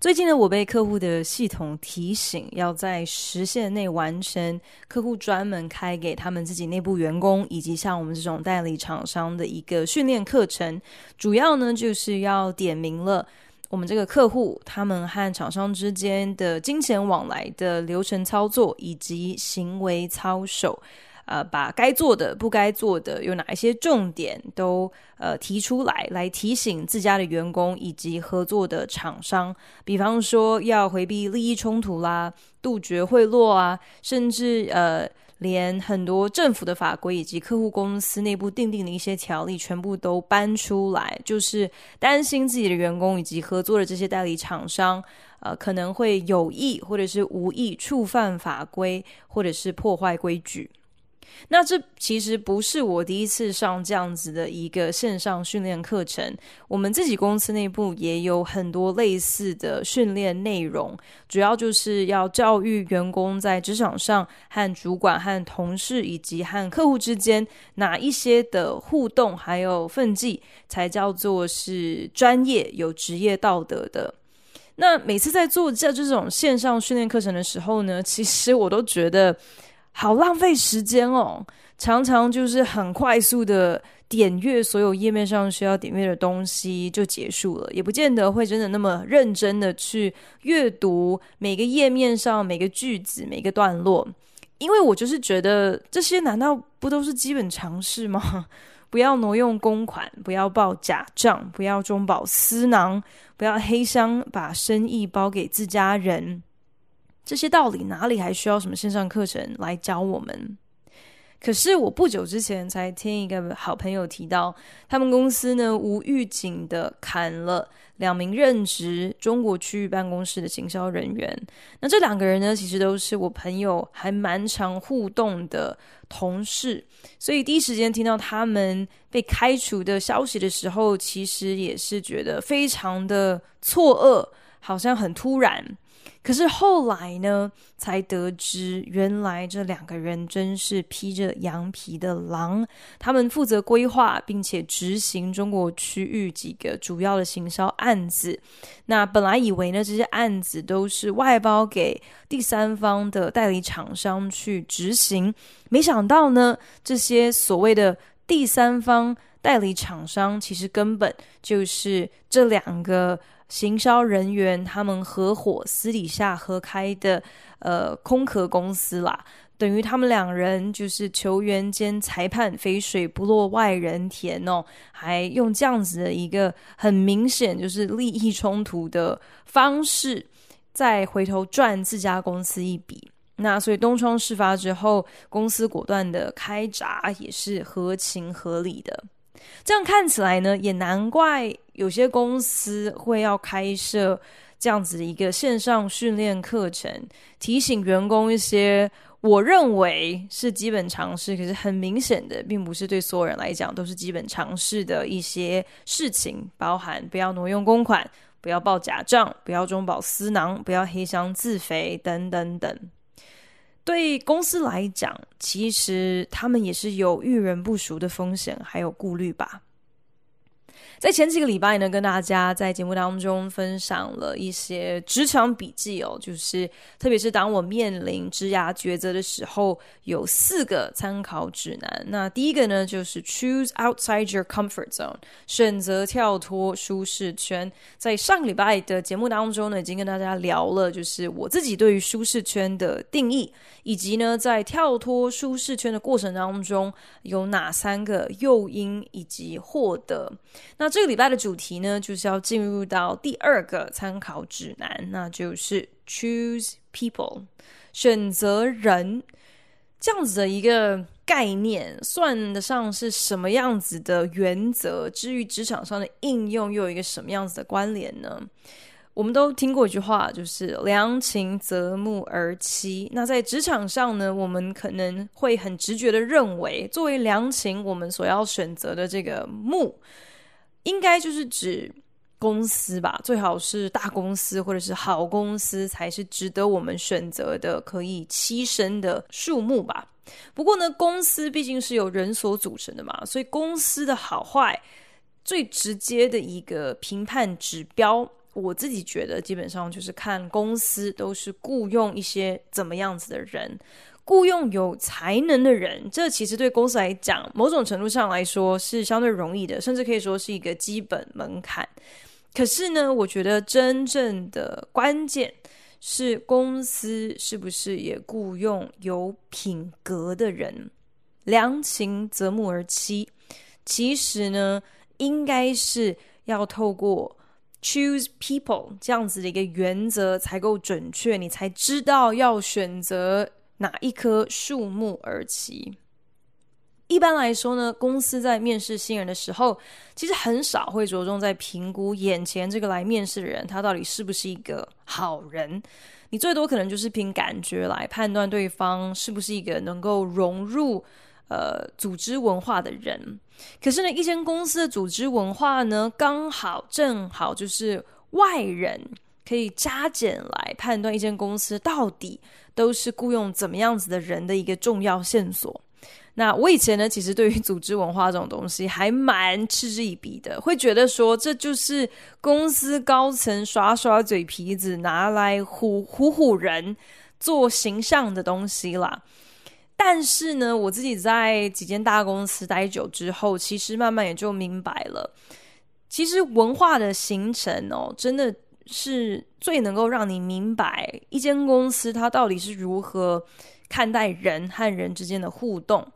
最近呢，我被客户的系统提醒，要在时限内完成客户专门开给他们自己内部员工，以及像我们这种代理厂商的一个训练课程。主要呢，就是要点明了我们这个客户他们和厂商之间的金钱往来的流程操作，以及行为操守。呃，把该做的、不该做的有哪一些重点都呃提出来，来提醒自家的员工以及合作的厂商。比方说，要回避利益冲突啦，杜绝贿赂啊，甚至呃，连很多政府的法规以及客户公司内部订定的一些条例，全部都搬出来，就是担心自己的员工以及合作的这些代理厂商，呃，可能会有意或者是无意触犯法规，或者是破坏规矩。那这其实不是我第一次上这样子的一个线上训练课程，我们自己公司内部也有很多类似的训练内容，主要就是要教育员工在职场上和主管、和同事以及和客户之间哪一些的互动还有分际才叫做是专业、有职业道德的。那每次在做这这种线上训练课程的时候呢，其实我都觉得。好浪费时间哦，常常就是很快速的点阅所有页面上需要点阅的东西就结束了，也不见得会真的那么认真的去阅读每个页面上每个句子每个段落，因为我就是觉得这些难道不都是基本常识吗？不要挪用公款，不要报假账，不要中饱私囊，不要黑箱把生意包给自家人。这些道理哪里还需要什么线上课程来教我们？可是我不久之前才听一个好朋友提到，他们公司呢无预警的砍了两名任职中国区域办公室的行销人员。那这两个人呢，其实都是我朋友还蛮常互动的同事，所以第一时间听到他们被开除的消息的时候，其实也是觉得非常的错愕，好像很突然。可是后来呢，才得知原来这两个人真是披着羊皮的狼。他们负责规划并且执行中国区域几个主要的行销案子。那本来以为呢，这些案子都是外包给第三方的代理厂商去执行，没想到呢，这些所谓的第三方代理厂商，其实根本就是这两个。行销人员他们合伙私底下合开的呃空壳公司啦，等于他们两人就是球员兼裁判，肥水不落外人田哦，还用这样子的一个很明显就是利益冲突的方式，再回头赚自家公司一笔。那所以东窗事发之后，公司果断的开闸也是合情合理的。这样看起来呢，也难怪有些公司会要开设这样子的一个线上训练课程，提醒员工一些我认为是基本常识，可是很明显的，并不是对所有人来讲都是基本常识的一些事情，包含不要挪用公款，不要报假账，不要中饱私囊，不要黑箱自肥等等等。对公司来讲，其实他们也是有遇人不淑的风险，还有顾虑吧。在前几个礼拜呢，跟大家在节目当中分享了一些职场笔记哦，就是特别是当我面临职涯抉择的时候，有四个参考指南。那第一个呢，就是 choose outside your comfort zone，选择跳脱舒适圈。在上个礼拜的节目当中呢，已经跟大家聊了，就是我自己对于舒适圈的定义，以及呢，在跳脱舒适圈的过程当中有哪三个诱因以及获得。那这个礼拜的主题呢，就是要进入到第二个参考指南，那就是 choose people，选择人，这样子的一个概念，算得上是什么样子的原则？至于职场上的应用，又有一个什么样子的关联呢？我们都听过一句话，就是“良禽择木而栖”。那在职场上呢，我们可能会很直觉的认为，作为良禽，我们所要选择的这个木，应该就是指公司吧？最好是大公司或者是好公司，才是值得我们选择的可以栖身的树木吧。不过呢，公司毕竟是由人所组成的嘛，所以公司的好坏，最直接的一个评判指标。我自己觉得，基本上就是看公司都是雇佣一些怎么样子的人，雇佣有才能的人，这其实对公司来讲，某种程度上来说是相对容易的，甚至可以说是一个基本门槛。可是呢，我觉得真正的关键是公司是不是也雇佣有品格的人，良禽择木而栖。其实呢，应该是要透过。Choose people 这样子的一个原则才够准确，你才知道要选择哪一棵树木而起。一般来说呢，公司在面试新人的时候，其实很少会着重在评估眼前这个来面试的人，他到底是不是一个好人。你最多可能就是凭感觉来判断对方是不是一个能够融入。呃，组织文化的人，可是呢，一间公司的组织文化呢，刚好正好就是外人可以加减来判断一间公司到底都是雇佣怎么样子的人的一个重要线索。那我以前呢，其实对于组织文化这种东西还蛮嗤之以鼻的，会觉得说这就是公司高层耍耍嘴皮子，拿来唬唬唬人做形象的东西啦。但是呢，我自己在几间大公司待久之后，其实慢慢也就明白了，其实文化的形成哦，真的是最能够让你明白一间公司它到底是如何看待人和人之间的互动，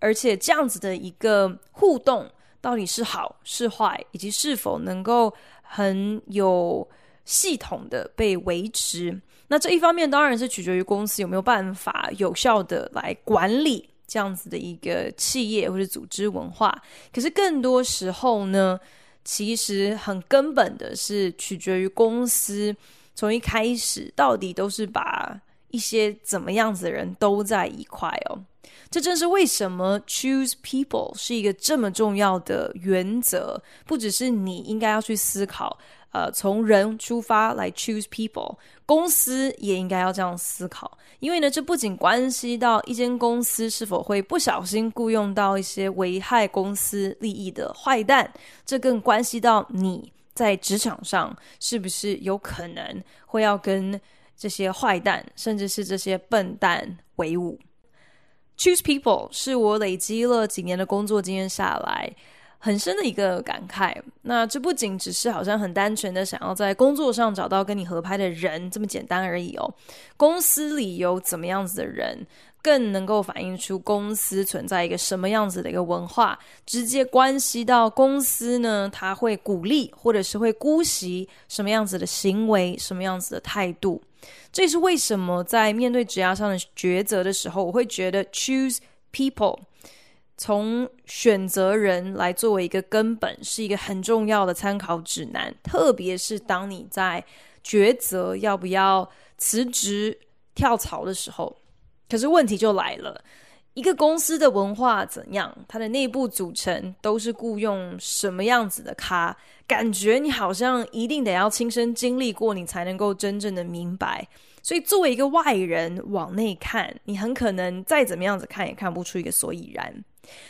而且这样子的一个互动到底是好是坏，以及是否能够很有系统的被维持。那这一方面当然是取决于公司有没有办法有效的来管理这样子的一个企业或者组织文化。可是更多时候呢，其实很根本的是取决于公司从一开始到底都是把一些怎么样子的人都在一块哦。这正是为什么 choose people 是一个这么重要的原则，不只是你应该要去思考。呃，从人出发来 choose people，公司也应该要这样思考，因为呢，这不仅关系到一间公司是否会不小心雇佣到一些危害公司利益的坏蛋，这更关系到你在职场上是不是有可能会要跟这些坏蛋，甚至是这些笨蛋为伍。choose people 是我累积了几年的工作经验下来。很深的一个感慨，那这不仅只是好像很单纯的想要在工作上找到跟你合拍的人这么简单而已哦。公司里有怎么样子的人，更能够反映出公司存在一个什么样子的一个文化，直接关系到公司呢，他会鼓励或者是会姑息什么样子的行为，什么样子的态度。这也是为什么在面对职涯上的抉择的时候，我会觉得 choose people。从选择人来作为一个根本，是一个很重要的参考指南。特别是当你在抉择要不要辞职跳槽的时候，可是问题就来了：一个公司的文化怎样？它的内部组成都是雇佣什么样子的咖？感觉你好像一定得要亲身经历过，你才能够真正的明白。所以，作为一个外人往内看，你很可能再怎么样子看也看不出一个所以然。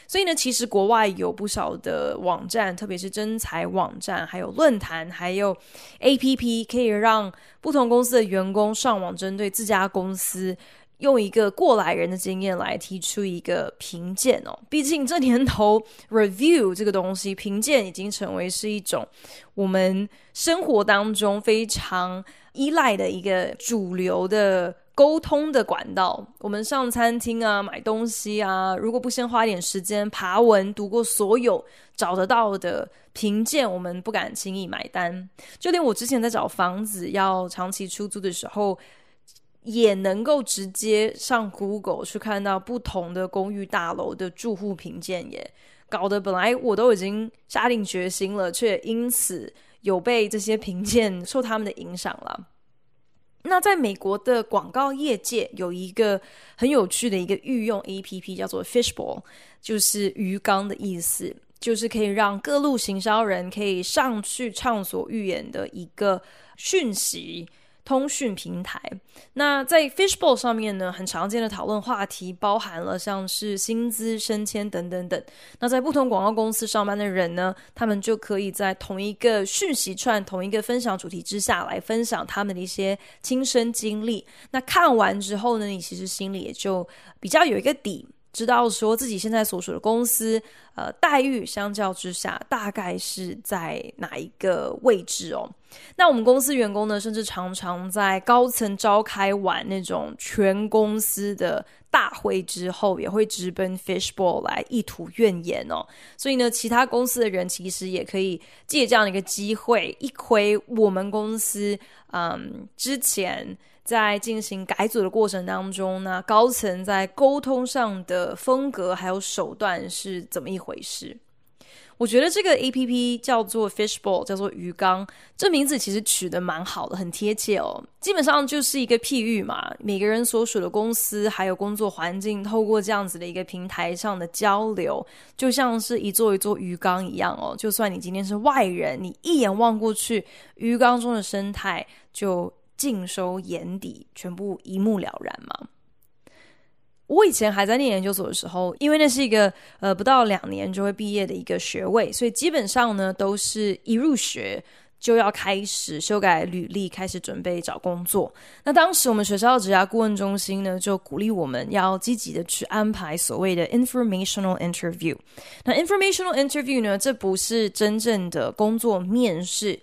所以呢，其实国外有不少的网站，特别是征才网站，还有论坛，还有 APP，可以让不同公司的员工上网针对自家公司，用一个过来人的经验来提出一个评鉴哦。毕竟这年头，review 这个东西，评鉴已经成为是一种我们生活当中非常依赖的一个主流的。沟通的管道，我们上餐厅啊，买东西啊，如果不先花点时间爬文读过所有找得到的评鉴，我们不敢轻易买单。就连我之前在找房子要长期出租的时候，也能够直接上 Google 去看到不同的公寓大楼的住户评鉴耶，搞得本来我都已经下定决心了，却因此有被这些评鉴受他们的影响了。那在美国的广告业界有一个很有趣的一个御用 APP，叫做 Fishbowl，就是鱼缸的意思，就是可以让各路行销人可以上去畅所欲言的一个讯息。通讯平台，那在 Fishbowl 上面呢，很常见的讨论话题包含了像是薪资、升迁等等等。那在不同广告公司上班的人呢，他们就可以在同一个讯息串、同一个分享主题之下来分享他们的一些亲身经历。那看完之后呢，你其实心里也就比较有一个底。知道说自己现在所属的公司，呃，待遇相较之下大概是在哪一个位置哦？那我们公司员工呢，甚至常常在高层召开完那种全公司的大会之后，也会直奔 Fishbowl 来一吐怨言哦。所以呢，其他公司的人其实也可以借这样的一个机会，一窥我们公司，嗯，之前。在进行改组的过程当中呢，高层在沟通上的风格还有手段是怎么一回事？我觉得这个 APP 叫做 Fishbowl，叫做鱼缸，这名字其实取得蛮好的，很贴切哦。基本上就是一个譬喻嘛，每个人所属的公司还有工作环境，透过这样子的一个平台上的交流，就像是一座一座鱼缸一样哦。就算你今天是外人，你一眼望过去，鱼缸中的生态就。尽收眼底，全部一目了然嘛。我以前还在念研究所的时候，因为那是一个呃不到两年就会毕业的一个学位，所以基本上呢都是一入学就要开始修改履历，开始准备找工作。那当时我们学校的职涯顾问中心呢就鼓励我们要积极的去安排所谓的 informational interview。那 informational interview 呢，这不是真正的工作面试。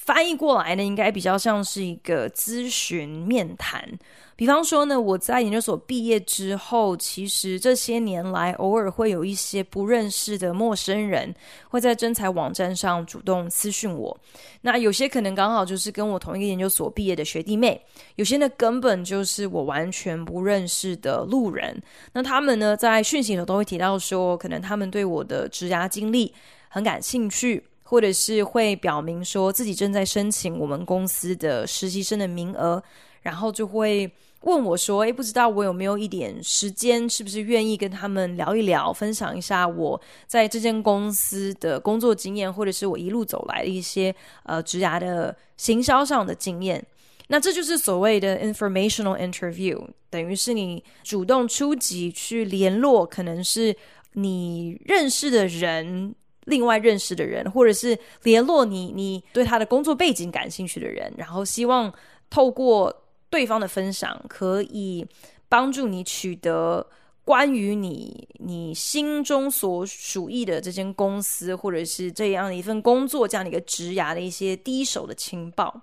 翻译过来呢，应该比较像是一个咨询面谈。比方说呢，我在研究所毕业之后，其实这些年来偶尔会有一些不认识的陌生人会在征才网站上主动私讯我。那有些可能刚好就是跟我同一个研究所毕业的学弟妹，有些呢根本就是我完全不认识的路人。那他们呢在讯息里头都会提到说，可能他们对我的职涯经历很感兴趣。或者是会表明说自己正在申请我们公司的实习生的名额，然后就会问我说：“诶，不知道我有没有一点时间，是不是愿意跟他们聊一聊，分享一下我在这间公司的工作经验，或者是我一路走来的一些呃职涯的行销上的经验？”那这就是所谓的 informational interview，等于是你主动出击去联络，可能是你认识的人。另外认识的人，或者是联络你，你对他的工作背景感兴趣的人，然后希望透过对方的分享，可以帮助你取得关于你你心中所属意的这间公司，或者是这样的一份工作，这样的一个职涯的一些第一手的情报。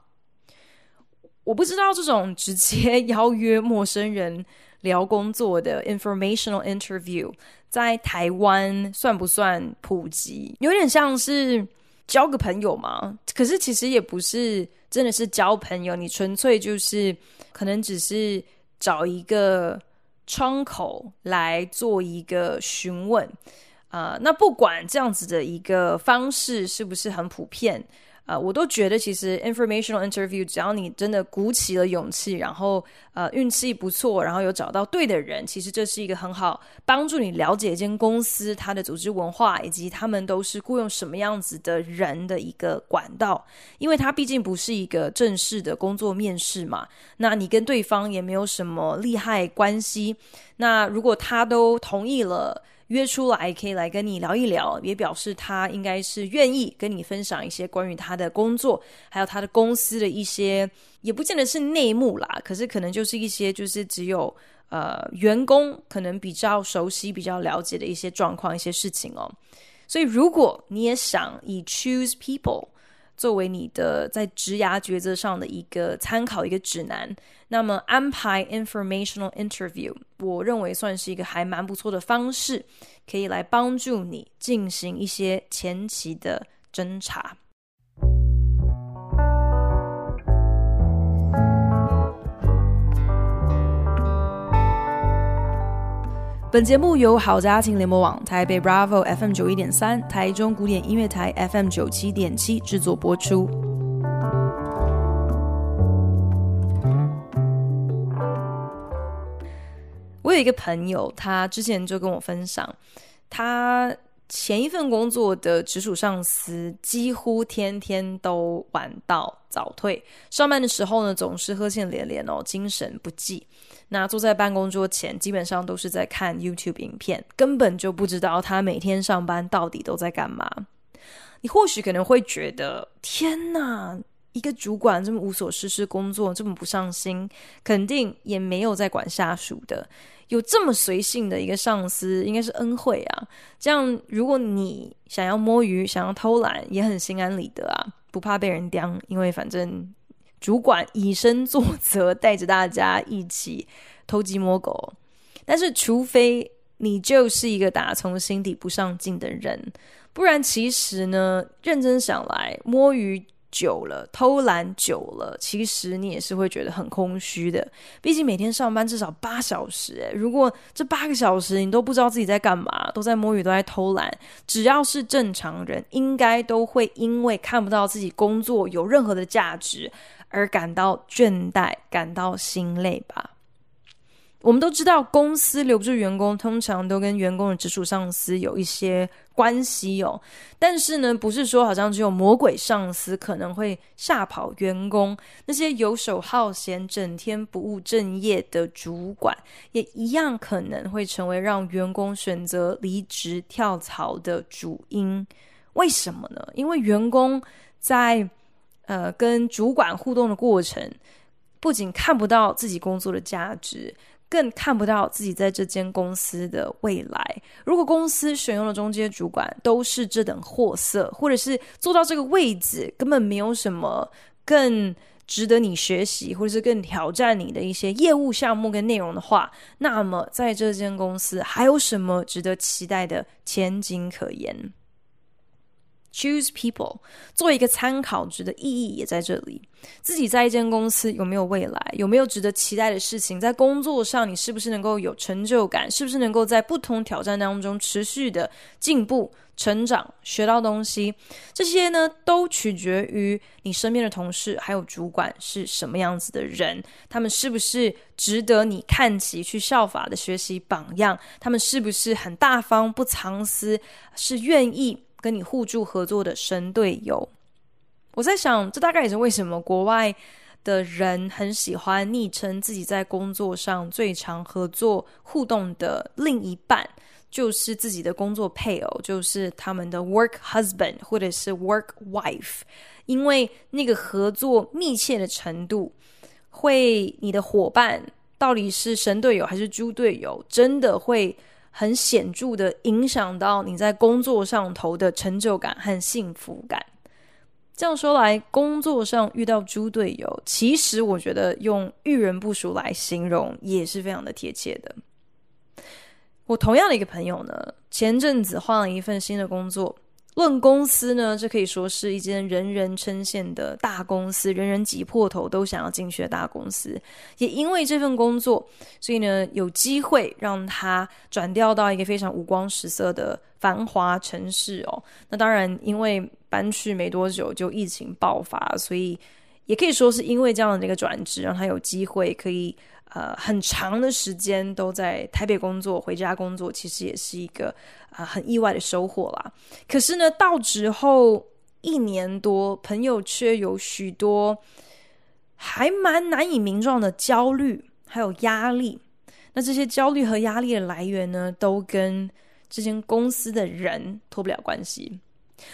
我不知道这种直接邀约陌生人聊工作的 informational interview。在台湾算不算普及？有点像是交个朋友嘛。可是其实也不是真的是交朋友，你纯粹就是可能只是找一个窗口来做一个询问啊、那不管这样子的一个方式是不是很普遍。呃，我都觉得其实 informational interview，只要你真的鼓起了勇气，然后呃运气不错，然后有找到对的人，其实这是一个很好帮助你了解一间公司它的组织文化以及他们都是雇佣什么样子的人的一个管道，因为它毕竟不是一个正式的工作面试嘛，那你跟对方也没有什么利害关系，那如果他都同意了。约出来可以来跟你聊一聊，也表示他应该是愿意跟你分享一些关于他的工作，还有他的公司的一些，也不见得是内幕啦，可是可能就是一些就是只有呃员工可能比较熟悉、比较了解的一些状况、一些事情哦。所以如果你也想以 Choose People 作为你的在职涯抉择上的一个参考、一个指南，那么安排 informational interview，我认为算是一个还蛮不错的方式，可以来帮助你进行一些前期的侦查。本节目由好家庭联播网、台北 Bravo FM 九一点三、台中古典音乐台 FM 九七点七制作播出。我有一个朋友，他之前就跟我分享，他前一份工作的直属上司几乎天天都晚到早退，上班的时候呢，总是呵欠连连哦，精神不济。那坐在办公桌前，基本上都是在看 YouTube 影片，根本就不知道他每天上班到底都在干嘛。你或许可能会觉得，天哪，一个主管这么无所事事工作，这么不上心，肯定也没有在管下属的。有这么随性的一个上司，应该是恩惠啊。这样，如果你想要摸鱼、想要偷懒，也很心安理得啊，不怕被人刁，因为反正。主管以身作则，带着大家一起偷鸡摸狗。但是，除非你就是一个打从心底不上进的人，不然，其实呢，认真想来，摸鱼久了，偷懒久了，其实你也是会觉得很空虚的。毕竟每天上班至少八小时，诶，如果这八个小时你都不知道自己在干嘛，都在摸鱼，都在偷懒，只要是正常人，应该都会因为看不到自己工作有任何的价值。而感到倦怠，感到心累吧。我们都知道，公司留不住员工，通常都跟员工的直属上司有一些关系哦。但是呢，不是说好像只有魔鬼上司可能会吓跑员工，那些游手好闲、整天不务正业的主管，也一样可能会成为让员工选择离职跳槽的主因。为什么呢？因为员工在呃，跟主管互动的过程，不仅看不到自己工作的价值，更看不到自己在这间公司的未来。如果公司选用的中间主管都是这等货色，或者是做到这个位置根本没有什么更值得你学习，或者是更挑战你的一些业务项目跟内容的话，那么在这间公司还有什么值得期待的前景可言？Choose people，做一个参考值的意义也在这里。自己在一间公司有没有未来，有没有值得期待的事情？在工作上，你是不是能够有成就感？是不是能够在不同挑战当中持续的进步、成长、学到东西？这些呢，都取决于你身边的同事还有主管是什么样子的人。他们是不是值得你看齐、去效法的学习榜样？他们是不是很大方、不藏私，是愿意？跟你互助合作的神队友，我在想，这大概也是为什么国外的人很喜欢昵称自己在工作上最常合作互动的另一半，就是自己的工作配偶，就是他们的 work husband 或者是 work wife，因为那个合作密切的程度，会你的伙伴到底是神队友还是猪队友，真的会。很显著的影响到你在工作上头的成就感和幸福感。这样说来，工作上遇到猪队友，其实我觉得用遇人不淑来形容也是非常的贴切的。我同样的一个朋友呢，前阵子换了一份新的工作。论公司呢，这可以说是一间人人称羡的大公司，人人挤破头都想要进去的大公司。也因为这份工作，所以呢，有机会让他转调到一个非常五光十色的繁华城市哦。那当然，因为搬去没多久就疫情爆发，所以也可以说是因为这样的一个转职，让他有机会可以。呃，很长的时间都在台北工作，回家工作，其实也是一个啊、呃、很意外的收获啦。可是呢，到职后一年多，朋友却有许多还蛮难以名状的焦虑，还有压力。那这些焦虑和压力的来源呢，都跟这间公司的人脱不了关系。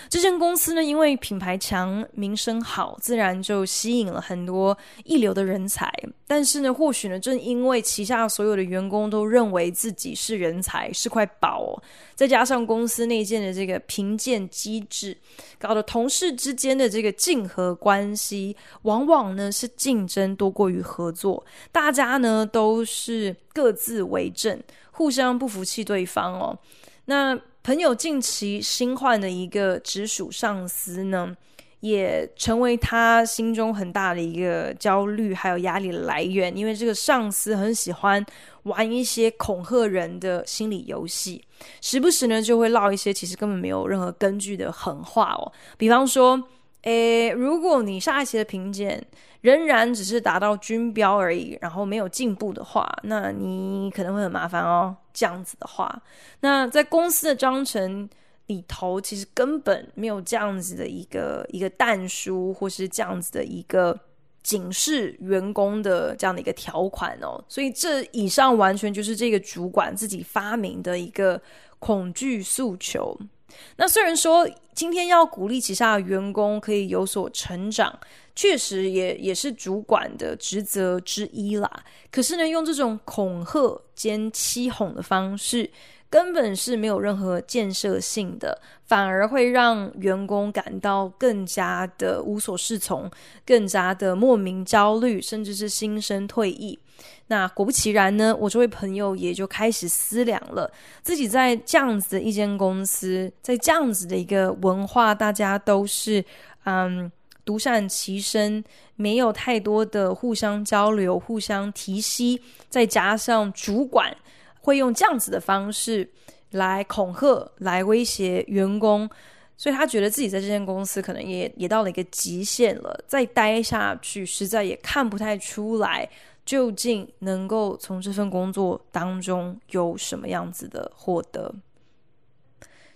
这间公司呢，因为品牌强、名声好，自然就吸引了很多一流的人才。但是呢，或许呢，正因为旗下所有的员工都认为自己是人才，是块宝哦，再加上公司内建的这个评鉴机制，搞得同事之间的这个竞合关系，往往呢是竞争多过于合作。大家呢都是各自为政，互相不服气对方哦。那朋友近期新换的一个直属上司呢，也成为他心中很大的一个焦虑还有压力来源。因为这个上司很喜欢玩一些恐吓人的心理游戏，时不时呢就会唠一些其实根本没有任何根据的狠话哦。比方说，诶，如果你下一期的评鉴仍然只是达到军标而已，然后没有进步的话，那你可能会很麻烦哦。这样子的话，那在公司的章程里头，其实根本没有这样子的一个一个但书，或是这样子的一个警示员工的这样的一个条款哦。所以这以上完全就是这个主管自己发明的一个恐惧诉求。那虽然说今天要鼓励旗下的员工可以有所成长。确实也也是主管的职责之一啦。可是呢，用这种恐吓兼欺哄的方式，根本是没有任何建设性的，反而会让员工感到更加的无所适从，更加的莫名焦虑，甚至是心生退意。那果不其然呢，我这位朋友也就开始思量了，自己在这样子的一间公司，在这样子的一个文化，大家都是嗯。独善其身，没有太多的互相交流、互相提携，再加上主管会用这样子的方式来恐吓、来威胁员工，所以他觉得自己在这间公司可能也也到了一个极限了，再待下去实在也看不太出来，究竟能够从这份工作当中有什么样子的获得。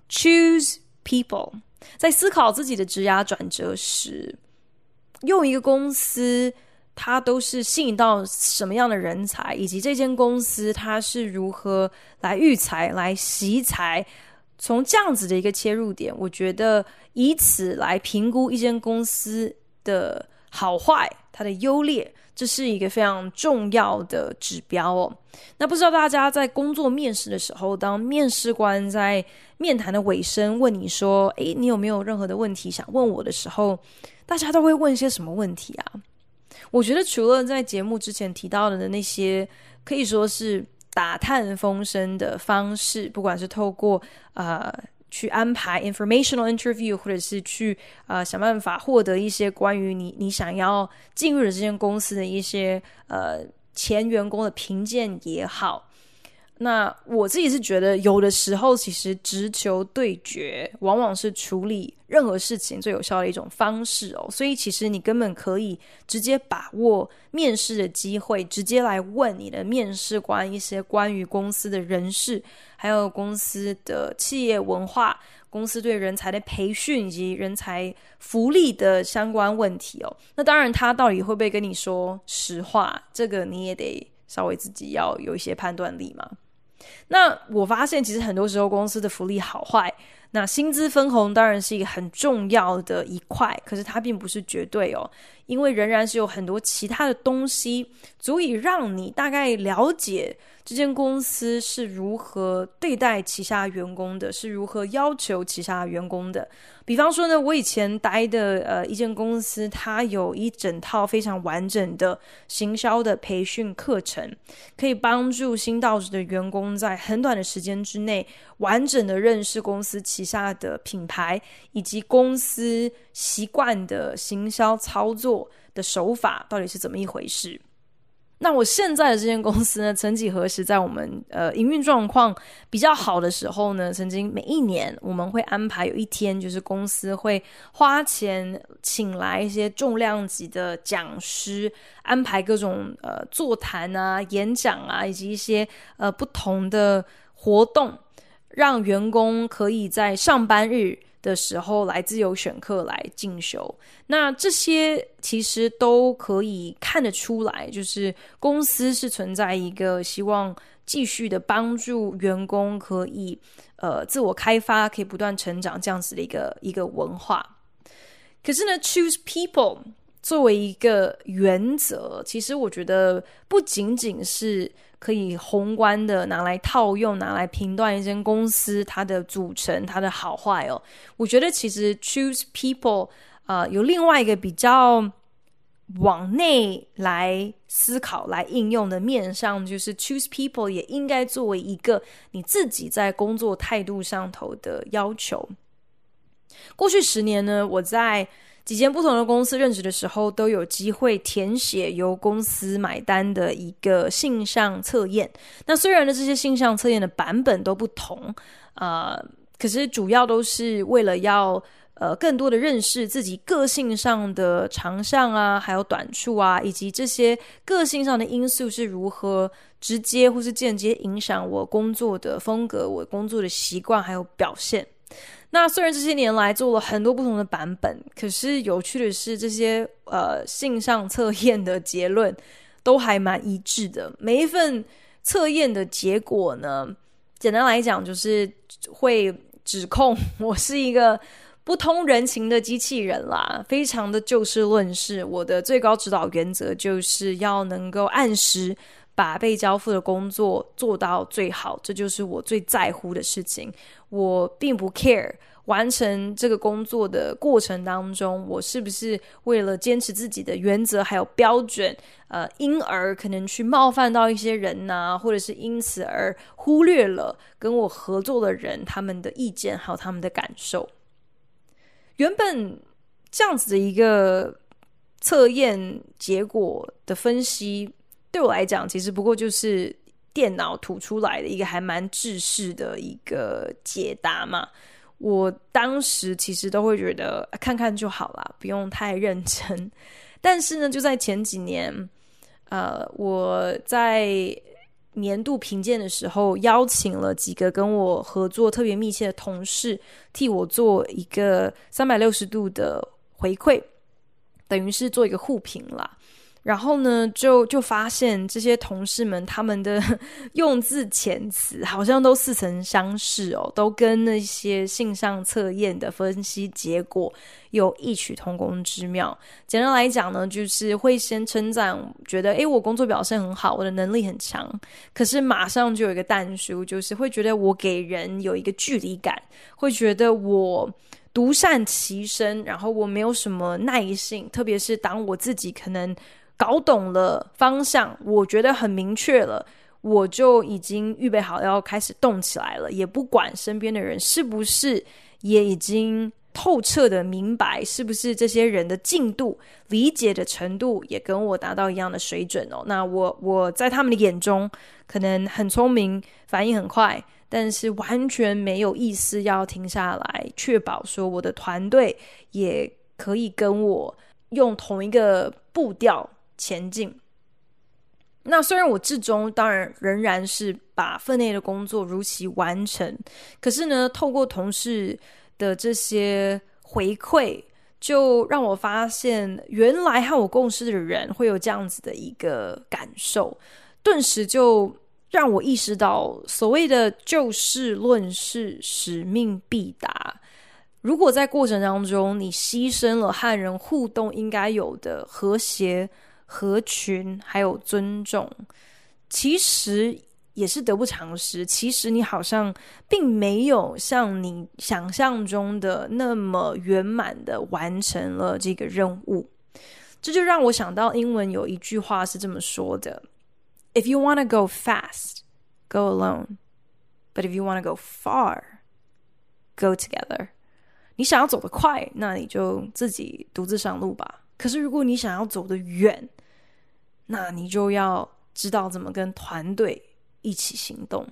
Choose people。在思考自己的职涯转折时，用一个公司，它都是吸引到什么样的人才，以及这间公司它是如何来育才、来惜才，从这样子的一个切入点，我觉得以此来评估一间公司的好坏、它的优劣。这是一个非常重要的指标哦。那不知道大家在工作面试的时候，当面试官在面谈的尾声问你说：“诶，你有没有任何的问题想问我的时候，大家都会问些什么问题啊？”我觉得除了在节目之前提到的那些可以说是打探风声的方式，不管是透过呃。去安排 informational interview，或者是去呃想办法获得一些关于你你想要进入的这间公司的一些呃前员工的评鉴也好。那我自己是觉得，有的时候其实直球对决，往往是处理任何事情最有效的一种方式哦。所以其实你根本可以直接把握面试的机会，直接来问你的面试官一些关于公司的人事，还有公司的企业文化、公司对人才的培训以及人才福利的相关问题哦。那当然，他到底会不会跟你说实话，这个你也得稍微自己要有一些判断力嘛。那我发现，其实很多时候公司的福利好坏，那薪资分红当然是一个很重要的一块，可是它并不是绝对哦，因为仍然是有很多其他的东西足以让你大概了解。这间公司是如何对待旗下员工的，是如何要求旗下员工的。比方说呢，我以前待的呃一间公司，它有一整套非常完整的行销的培训课程，可以帮助新到职的员工在很短的时间之内，完整的认识公司旗下的品牌以及公司习惯的行销操作的手法到底是怎么一回事。那我现在的这间公司呢，曾几何时，在我们呃营运状况比较好的时候呢，曾经每一年我们会安排有一天，就是公司会花钱请来一些重量级的讲师，安排各种呃座谈啊、演讲啊，以及一些呃不同的活动，让员工可以在上班日的时候来自由选课来进修，那这些其实都可以看得出来，就是公司是存在一个希望继续的帮助员工可以呃自我开发，可以不断成长这样子的一个一个文化。可是呢，choose people 作为一个原则，其实我觉得不仅仅是。可以宏观的拿来套用，拿来评断一间公司它的组成、它的好坏哦。我觉得其实 choose people 啊、呃，有另外一个比较往内来思考、来应用的面上，就是 choose people 也应该作为一个你自己在工作态度上头的要求。过去十年呢，我在几间不同的公司任职的时候，都有机会填写由公司买单的一个性向测验。那虽然呢，这些性向测验的版本都不同，呃，可是主要都是为了要呃更多的认识自己个性上的长项啊，还有短处啊，以及这些个性上的因素是如何直接或是间接影响我工作的风格、我工作的习惯还有表现。那虽然这些年来做了很多不同的版本，可是有趣的是，这些呃性上测验的结论都还蛮一致的。每一份测验的结果呢，简单来讲就是会指控我是一个不通人情的机器人啦，非常的就事论事。我的最高指导原则就是要能够按时把被交付的工作做到最好，这就是我最在乎的事情。我并不 care 完成这个工作的过程当中，我是不是为了坚持自己的原则还有标准，呃，因而可能去冒犯到一些人呐、或者是因此而忽略了跟我合作的人他们的意见还有他们的感受。原本这样子的一个测验结果的分析，对我来讲，其实不过就是。电脑吐出来的一个还蛮制式的一个解答嘛，我当时其实都会觉得看看就好啦，不用太认真。但是呢，就在前几年，呃，我在年度评鉴的时候，邀请了几个跟我合作特别密切的同事，替我做一个三百六十度的回馈，等于是做一个互评啦。然后呢，就就发现这些同事们他们的 用字遣词好像都似曾相识哦，都跟那些性向测验的分析结果有异曲同工之妙。简单来讲呢，就是会先称赞，觉得诶，我工作表现很好，我的能力很强。可是马上就有一个但书，就是会觉得我给人有一个距离感，会觉得我独善其身，然后我没有什么耐性，特别是当我自己可能。搞懂了方向，我觉得很明确了，我就已经预备好要开始动起来了，也不管身边的人是不是也已经透彻的明白，是不是这些人的进度、理解的程度也跟我达到一样的水准哦。那我我在他们的眼中可能很聪明，反应很快，但是完全没有意思要停下来，确保说我的团队也可以跟我用同一个步调。前进。那虽然我至终当然仍然是把分内的工作如期完成，可是呢，透过同事的这些回馈，就让我发现，原来和我共事的人会有这样子的一个感受，顿时就让我意识到，所谓的就事论事、使命必达。如果在过程当中你牺牲了和人互动应该有的和谐。合群还有尊重，其实也是得不偿失。其实你好像并没有像你想象中的那么圆满的完成了这个任务。这就让我想到英文有一句话是这么说的：“If you want to go fast, go alone. But if you want to go far, go together.” 你想要走得快，那你就自己独自上路吧。可是如果你想要走得远，那你就要知道怎么跟团队一起行动。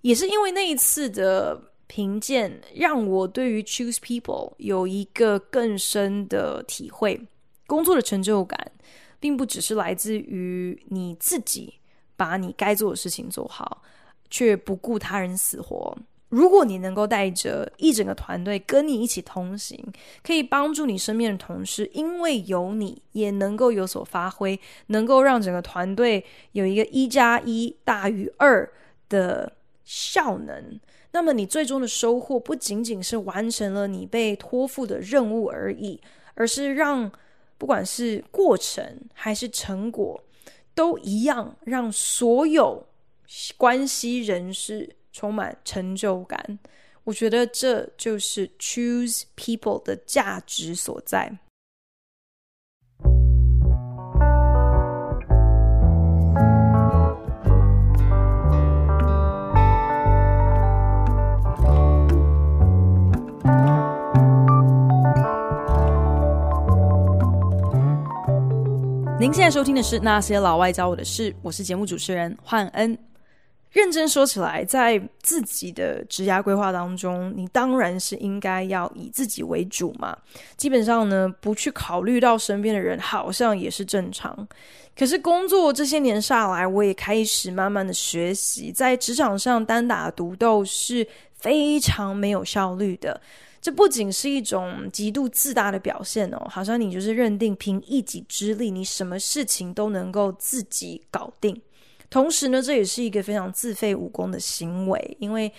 也是因为那一次的评鉴，让我对于 choose people 有一个更深的体会。工作的成就感，并不只是来自于你自己把你该做的事情做好，却不顾他人死活。如果你能够带着一整个团队跟你一起同行，可以帮助你身边的同事，因为有你也能够有所发挥，能够让整个团队有一个一加一大于二的效能。那么你最终的收获不仅仅是完成了你被托付的任务而已，而是让不管是过程还是成果都一样，让所有关系人士。充满成就感。我觉得这就是 choose people 的价值所在。您现在收听的是那些老外教我的事我是节目主持人焕恩。认真说起来，在自己的职涯规划当中，你当然是应该要以自己为主嘛。基本上呢，不去考虑到身边的人，好像也是正常。可是工作这些年下来，我也开始慢慢的学习，在职场上单打独斗是非常没有效率的。这不仅是一种极度自大的表现哦，好像你就是认定凭一己之力，你什么事情都能够自己搞定。同时呢，这也是一个非常自废武功的行为，因为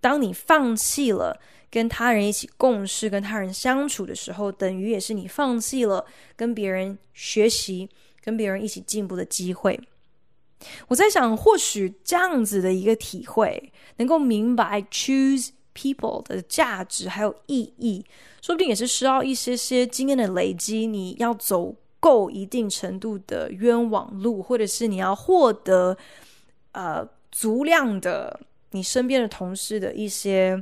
当你放弃了跟他人一起共事、跟他人相处的时候，等于也是你放弃了跟别人学习、跟别人一起进步的机会。我在想，或许这样子的一个体会，能够明白 choose。people 的价值还有意义，说不定也是需要一些些经验的累积。你要走够一定程度的冤枉路，或者是你要获得呃足量的你身边的同事的一些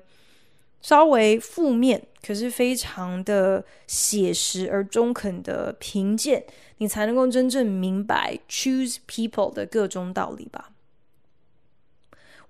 稍微负面，可是非常的写实而中肯的评鉴，你才能够真正明白 choose people 的个中道理吧。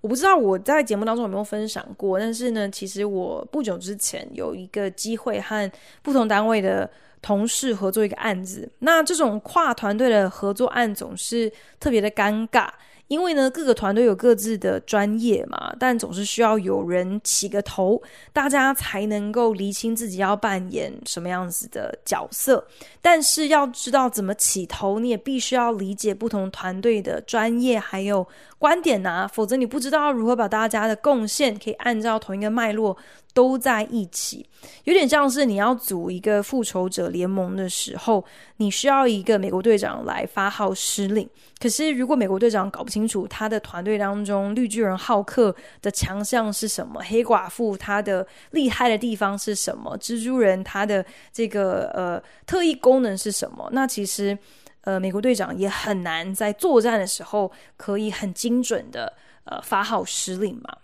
我不知道我在节目当中有没有分享过，但是呢，其实我不久之前有一个机会和不同单位的同事合作一个案子。那这种跨团队的合作案总是特别的尴尬。因为呢，各个团队有各自的专业嘛，但总是需要有人起个头，大家才能够厘清自己要扮演什么样子的角色。但是要知道怎么起头，你也必须要理解不同团队的专业还有观点呐、否则你不知道如何把大家的贡献可以按照同一个脉络都在一起。有点像是你要组一个复仇者联盟的时候，你需要一个美国队长来发号施令。可是，如果美国队长搞不清楚他的团队当中绿巨人浩克的强项是什么，黑寡妇他的厉害的地方是什么，蜘蛛人他的这个呃特异功能是什么，那其实呃美国队长也很难在作战的时候可以很精准的呃发号施令嘛。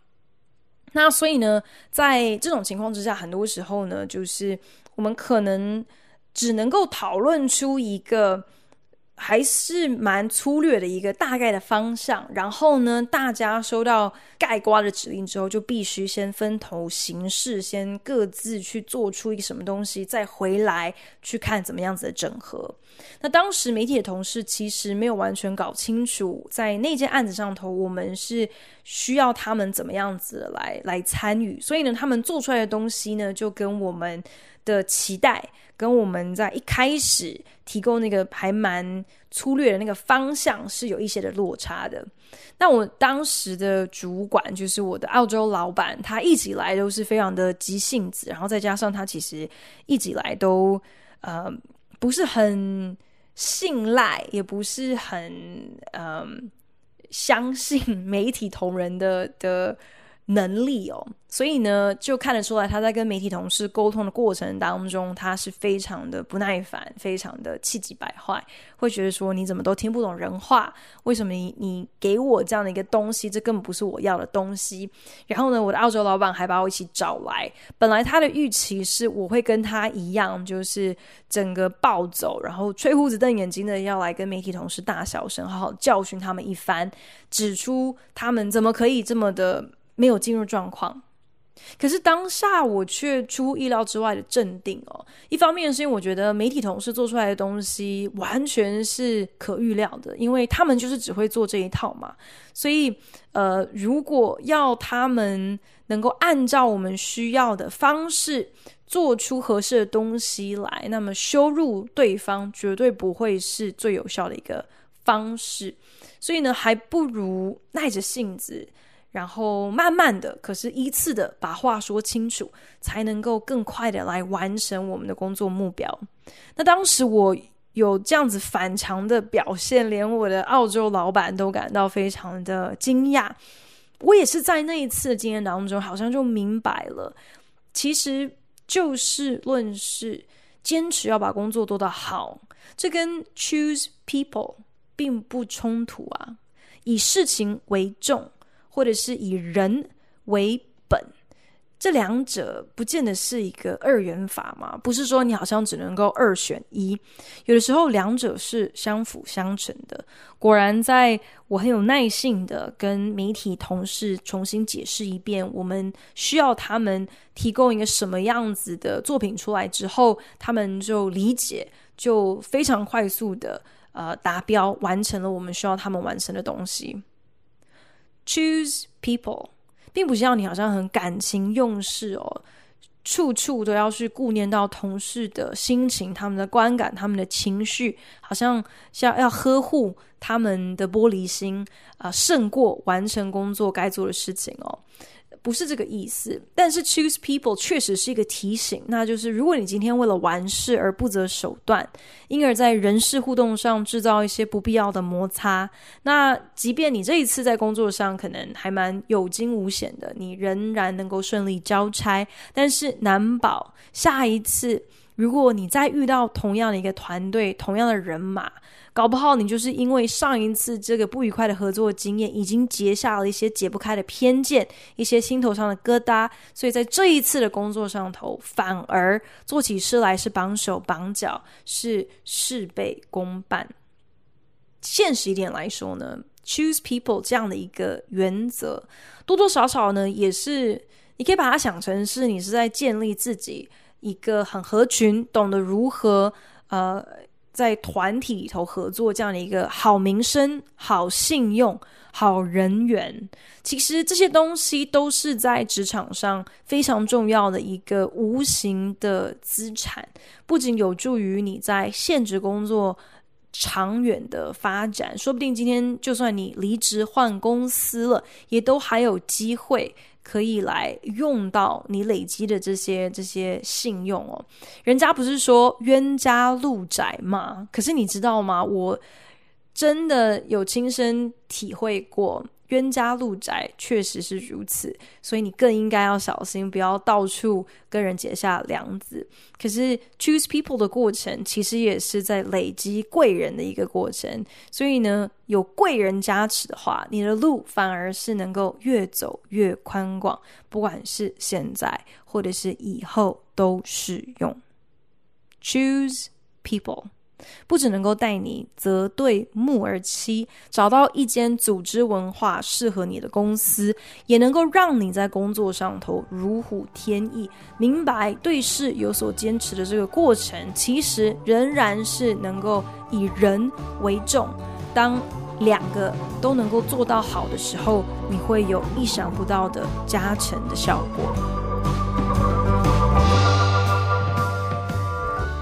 那所以呢，在这种情况之下，很多时候呢，就是我们可能只能够讨论出一个。还是蛮粗略的一个大概的方向，然后呢，大家收到盖瓜的指令之后，就必须先分头行事，先各自去做出一个什么东西，再回来去看怎么样子的整合。那当时媒体的同事其实没有完全搞清楚，在那件案子上头，我们是需要他们怎么样子来来参与，所以呢，他们做出来的东西呢，就跟我们的期待。跟我们在一开始提供那个还蛮粗略的那个方向是有一些的落差的。那我当时的主管就是我的澳洲老板，他一直以来都是非常的急性子，然后再加上他其实一直以来都呃不是很信赖，也不是很嗯、相信媒体同仁的的。能力哦，所以呢，就看得出来他在跟媒体同事沟通的过程当中，他是非常的不耐烦，非常的气急败坏，会觉得说你怎么都听不懂人话？为什么你你给我这样的一个东西，这根本不是我要的东西？然后呢，我的澳洲老板还把我一起找来，本来他的预期是我会跟他一样，就是整个暴走，然后吹胡子瞪眼睛的要来跟媒体同事大小声，好好教训他们一番，指出他们怎么可以这么的。没有进入状况，可是当下我却出意料之外的镇定哦。一方面是因为我觉得媒体同事做出来的东西完全是可预料的，因为他们就是只会做这一套嘛。所以，呃，如果要他们能够按照我们需要的方式做出合适的东西来，那么羞辱对方绝对不会是最有效的一个方式。所以呢，还不如耐着性子。然后慢慢的，可是依次的把话说清楚，才能够更快的来完成我们的工作目标。那当时我有这样子反常的表现，连我的澳洲老板都感到非常的惊讶。我也是在那一次的经验当中，好像就明白了，其实就事论事，坚持要把工作做得好，这跟 choose people 并不冲突啊，以事情为重。或者是以人为本，这两者不见得是一个二元法嘛，不是说你好像只能够二选一，有的时候两者是相辅相成的。果然，在我很有耐性的跟媒体同事重新解释一遍，我们需要他们提供一个什么样子的作品出来之后，他们就理解，就非常快速的呃达标，完成了我们需要他们完成的东西。Choose people。并不是要你好像很感情用事哦，处处都要去顾念到同事的心情、他们的观感、他们的情绪，好像像要呵护他们的玻璃心啊，胜过完成工作该做的事情哦。不是这个意思，但是 choose people 确实是一个提醒，那就是如果你今天为了完事而不择手段，因而在人事互动上制造一些不必要的摩擦，那即便你这一次在工作上可能还蛮有惊无险的，你仍然能够顺利交差，但是难保下一次，如果你再遇到同样的一个团队、同样的人马。搞不好你就是因为上一次这个不愉快的合作经验，已经结下了一些解不开的偏见，一些心头上的疙瘩，所以在这一次的工作上头，反而做起事来是绑手绑脚，是事倍功半。现实一点来说呢，choose people 这样的一个原则，多多少少呢，也是你可以把它想成是你是在建立自己一个很合群，懂得如何呃。在团体里头合作这样的一个好名声、好信用、好人缘，其实这些东西都是在职场上非常重要的一个无形的资产，不仅有助于你在现职工作长远的发展，说不定今天就算你离职换公司了，也都还有机会。可以来用到你累积的这些这些信用哦，人家不是说冤家路窄嘛？可是你知道吗？我真的有亲身体会过。冤家路窄，确实是如此，所以你更应该要小心，不要到处跟人结下梁子。可是 choose people 的过程，其实也是在累积贵人的一个过程。所以呢，有贵人加持的话，你的路反而是能够越走越宽广，不管是现在或者是以后都适用。choose people。不只能够带你择对木而栖，找到一间组织文化适合你的公司，也能够让你在工作上头如虎添翼。明白对事有所坚持的这个过程，其实仍然是能够以人为重。当两个都能够做到好的时候，你会有意想不到的加成的效果。